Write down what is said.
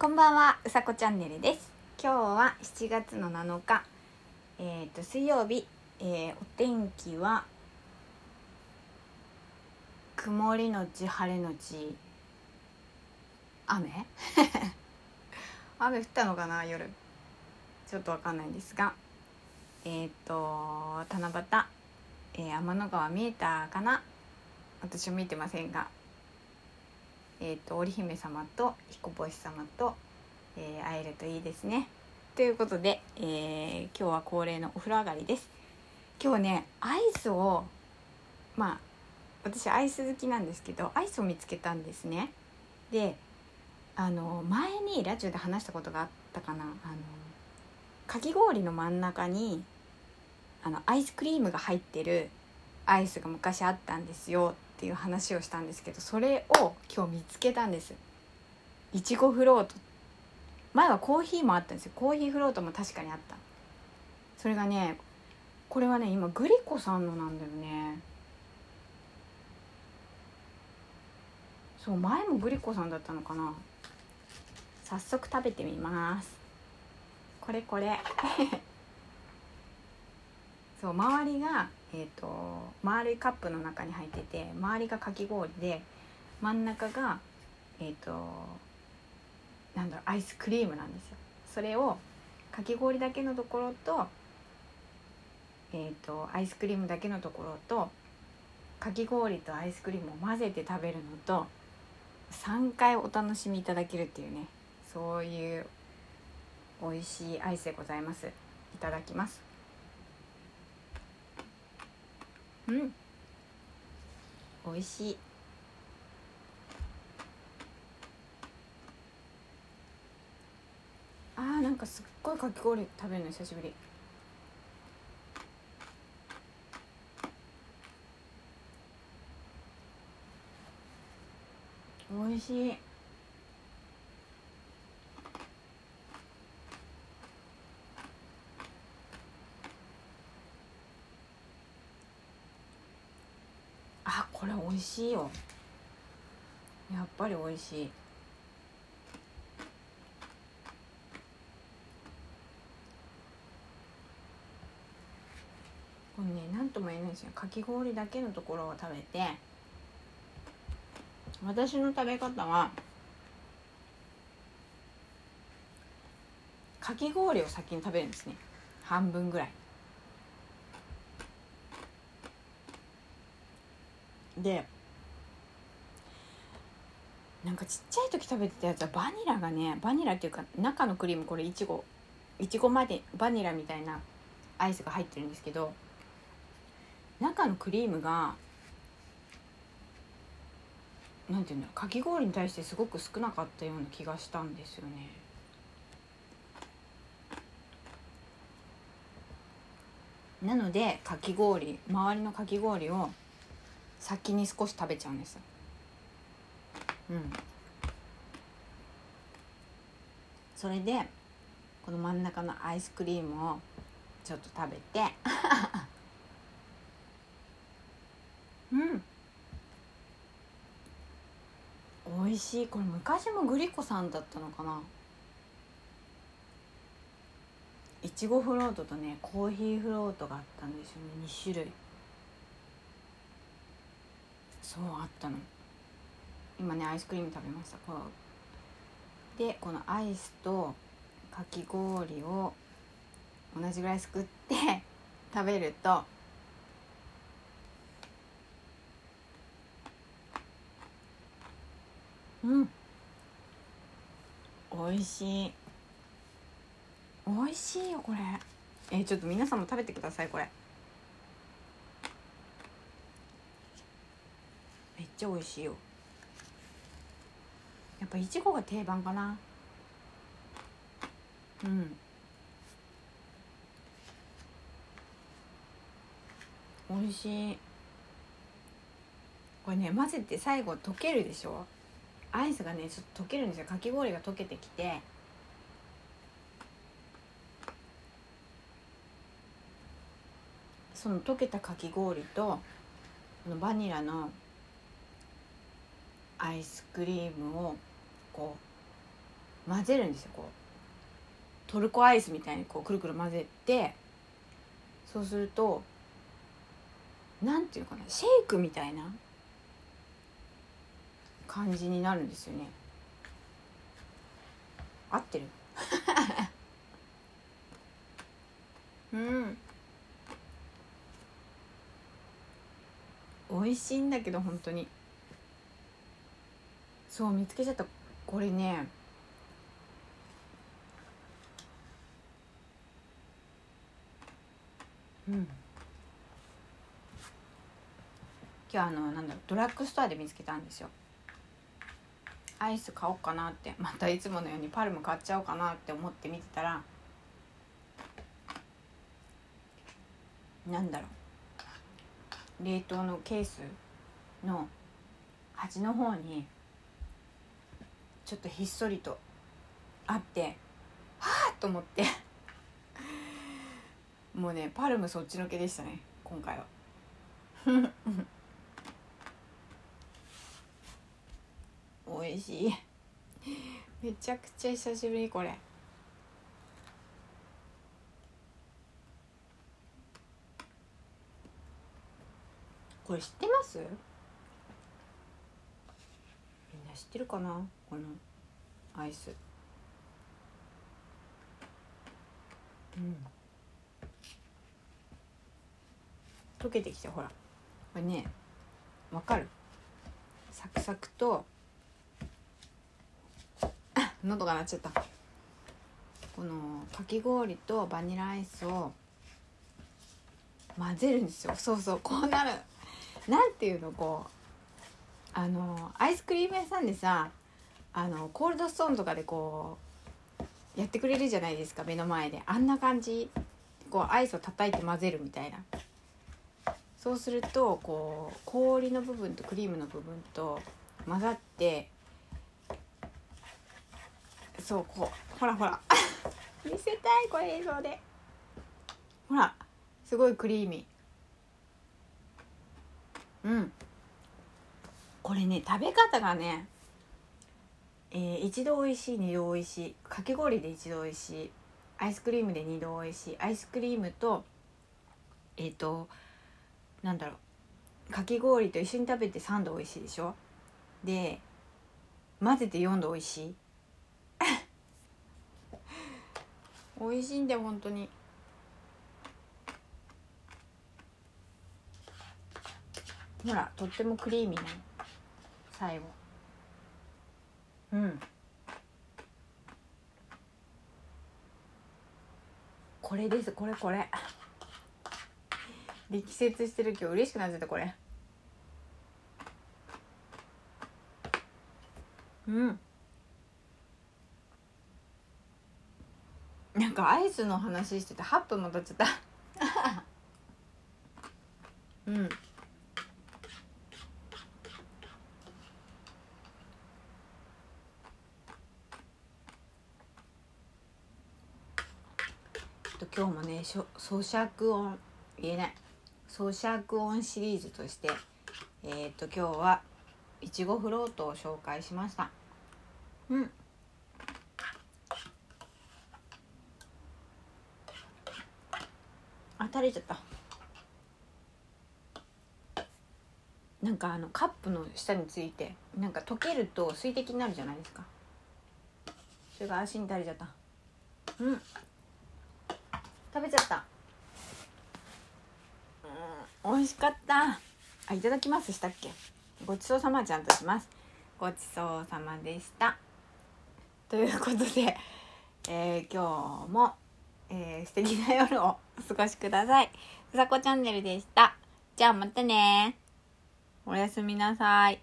こんばんは、うさこチャンネルです。今日は7月の7日、えっ、と水曜日、えーお天気は曇りのち晴れのち雨？雨降ったのかな夜？ちょっとわかんないんですが。えっ、と七夕、えー天の川見えたかな？私は見てませんが。えー、と織姫様と彦星様と、えー会えるといいですね。ということで、えー今日は恒例のお風呂上がりです。今日ねアイスをまあ私アイス好きなんですけどアイスを見つけたんですね。であの前にラジオで話したことがあったかなあのかき氷の真ん中にあのアイスクリームが入ってるアイスが昔あったんですよっていう話をしたんですけどそれを今日見つけたんです。いちごフロート。前はコーヒーもあったんですよ。コーヒーフロートも確かにあった。それがねこれはね今グリコさんのなんだよね。そう前もグリコさんだったのかな。早速食べてみます。これこれ。そう周りが、えー、と丸いカップの中に入ってて周りがかき氷で真ん中がえっ、となんだろうアイスクリームなんですよ。それをかき氷だけのところと,、えー、とアイスクリームだけのところとかき氷とアイスクリームを混ぜて食べるのと3回お楽しみいただけるっていうねそういう美味しいアイスでございます。いただきます。うん。美味しい。あーなんかすっごいかき氷食べるの久しぶり。美味しい。あこれ美味しいよ。やっぱり美味しい。これね何とも言えないですよ。かき氷だけのところを食べて私の食べ方はかき氷を先に食べるんですね。半分ぐらい。でなんかちっちゃい時食べてたやつはバニラがねバニラっていうか中のクリームこれいちごいちごまでバニラみたいなアイスが入ってるんですけど中のクリームがなんていうんだろうかき氷に対してすごく少なかったような気がしたんですよね。なのでかき氷周りのかき氷を先に少し食べちゃうんです。うん。それでこの真ん中のアイスクリームをちょっと食べて。うん。美味しい。これ昔もグリコさんだったのかな。いちごフロートとねコーヒーフロートがあったんですよね。2種類。そうあったの。今ねアイスクリーム食べました。こう。でこのアイスとかき氷を同じぐらいすくって 食べるとうん。美味しい。美味しいよこれ。えちょっと皆さんも食べてくださいこれめっちゃ美味しいよ。やっぱいちごが定番かな。うん。美味しい。これね混ぜて最後溶けるでしょ。アイスがねちょっと溶けるんですよ。かき氷が溶けてきて。その溶けたかき氷とこのバニラのアイスクリームをこう混ぜるんですよ。こうトルコアイスみたいにこうくるくる混ぜてそうするとなんていうかなシェイクみたいな感じになるんですよね。合ってる？うん。美味しいんだけど本当に。そう見つけちゃった。これね。うん。今日あのなんだろうドラッグストアで見つけたんですよ。アイス買おうかなって。またいつものようにパルム買っちゃおうかなって思って見てたらなんだろう。冷凍のケースの端の方にちょっとひっそりとあってはあと思って。もうねパルムそっちのけでしたね今回は。美味しい。めちゃくちゃ久しぶりこれ。これ知ってます？みんな知ってるかな？このアイス。うん。溶けてきてほら。これねわかる？サクサクと 喉が鳴っちゃった。このかき氷とバニラアイスを混ぜるんですよ。そうそうこうなる。なんていうのこう。あのアイスクリーム屋さんでさあのコールドストーンとかでこうやってくれるじゃないですか目の前で。あんな感じ。こうアイスを叩いて混ぜるみたいな。そうするとこう氷の部分とクリームの部分と混ざってそうこうほらほら。見せたいこれ映像で。ほらすごいクリーミー。うん。これね食べ方がねえー、一度美味しい二度美味しいかき氷で一度美味しいアイスクリームで二度美味しいアイスクリームとえっ、ー、となんだろうかき氷と一緒に食べて3度美味しいでしょ？で混ぜて4度美味しい？美味しいんだよ本当に。ほらとってもクリーミーな最後。うん。これです。これこれ。力説してる今日嬉しくなっちゃったこれ。うん。なんかアイスの話してて8分も経っちゃった。うん。今日もね咀嚼音言えない。咀嚼音シリーズとしてえっ、と今日はいちごフロートを紹介しました。うん。あ垂れちゃった。なんかあのカップの下についてなんか溶けると水滴になるじゃないですか。それが足に垂れちゃった。うん。食べちゃった。うん美味しかった。あいただきますしたっけ？ごちそうさまちゃんとします。ごちそうさまでした。ということで、えー、今日も、えー、素敵な夜をお過ごしください。さこチャンネルでした。じゃあまたねおやすみなさい。